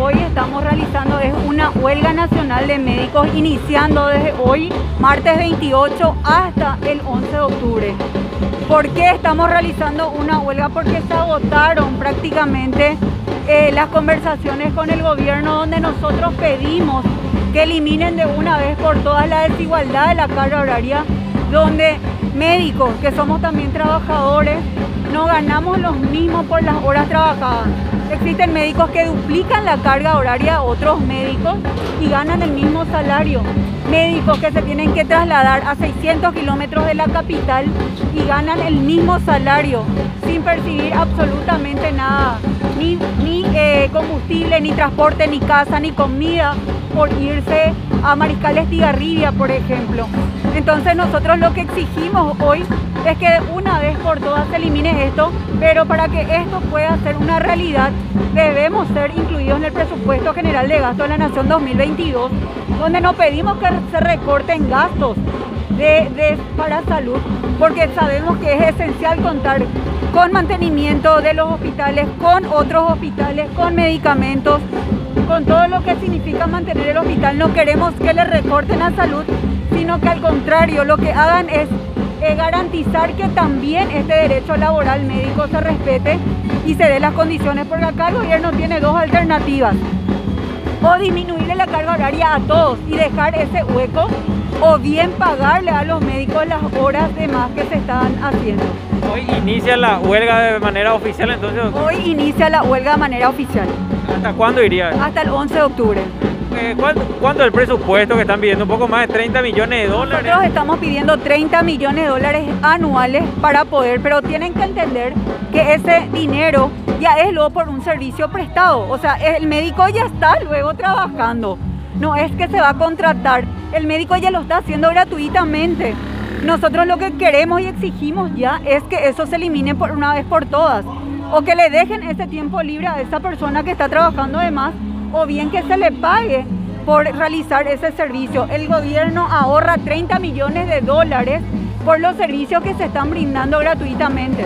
hoy estamos realizando es una huelga nacional de médicos iniciando desde hoy, martes 28, hasta el 11 de octubre. ¿Por qué estamos realizando una huelga? Porque se agotaron prácticamente eh, las conversaciones con el gobierno donde nosotros pedimos que eliminen de una vez por todas la desigualdad de la carga horaria, donde médicos, que somos también trabajadores, no ganamos los mismos por las horas trabajadas. Existen médicos que duplican la carga horaria a otros médicos y ganan el mismo salario. Médicos que se tienen que trasladar a 600 kilómetros de la capital y ganan el mismo salario sin percibir absolutamente nada. Ni, eh, combustible, ni transporte, ni casa, ni comida por irse a Mariscal Tigarribia, por ejemplo. Entonces nosotros lo que exigimos hoy es que una vez por todas elimine esto, pero para que esto pueda ser una realidad debemos ser incluidos en el presupuesto general de gasto de la Nación 2022, donde no pedimos que se recorten gastos de, para salud, porque sabemos que es esencial contar con mantenimiento de los hospitales, con otros hospitales, con medicamentos, con todo lo que significa mantener el hospital. No queremos que le recorten a salud, sino que al contrario, lo que hagan es garantizar que también este derecho laboral médico se respete y se dé las condiciones, porque acá el gobierno tiene dos alternativas. O disminuirle la carga horaria a todos y dejar ese hueco, o bien pagarle a los médicos las horas de más que se están haciendo. Hoy inicia la huelga de manera oficial entonces. Hoy inicia la huelga de manera oficial. ¿Hasta cuándo iría? Hasta el 11 de octubre. Eh, ¿cuánto, es el presupuesto que están pidiendo? Un poco más de 30 millones de dólares. Nosotros estamos pidiendo 30 millones de dólares anuales para poder, pero tienen que entender que ese dinero ya es luego por un servicio prestado. O sea, el médico ya está luego trabajando. No es que se va a contratar. El médico ya lo está haciendo gratuitamente. Nosotros lo que queremos y exigimos ya es que eso se elimine por una vez por todas. O que le dejen ese tiempo libre a esa persona que está trabajando de más o bien que se le pague por realizar ese servicio. El gobierno ahorra 30 millones de dólares por los servicios que se están brindando gratuitamente.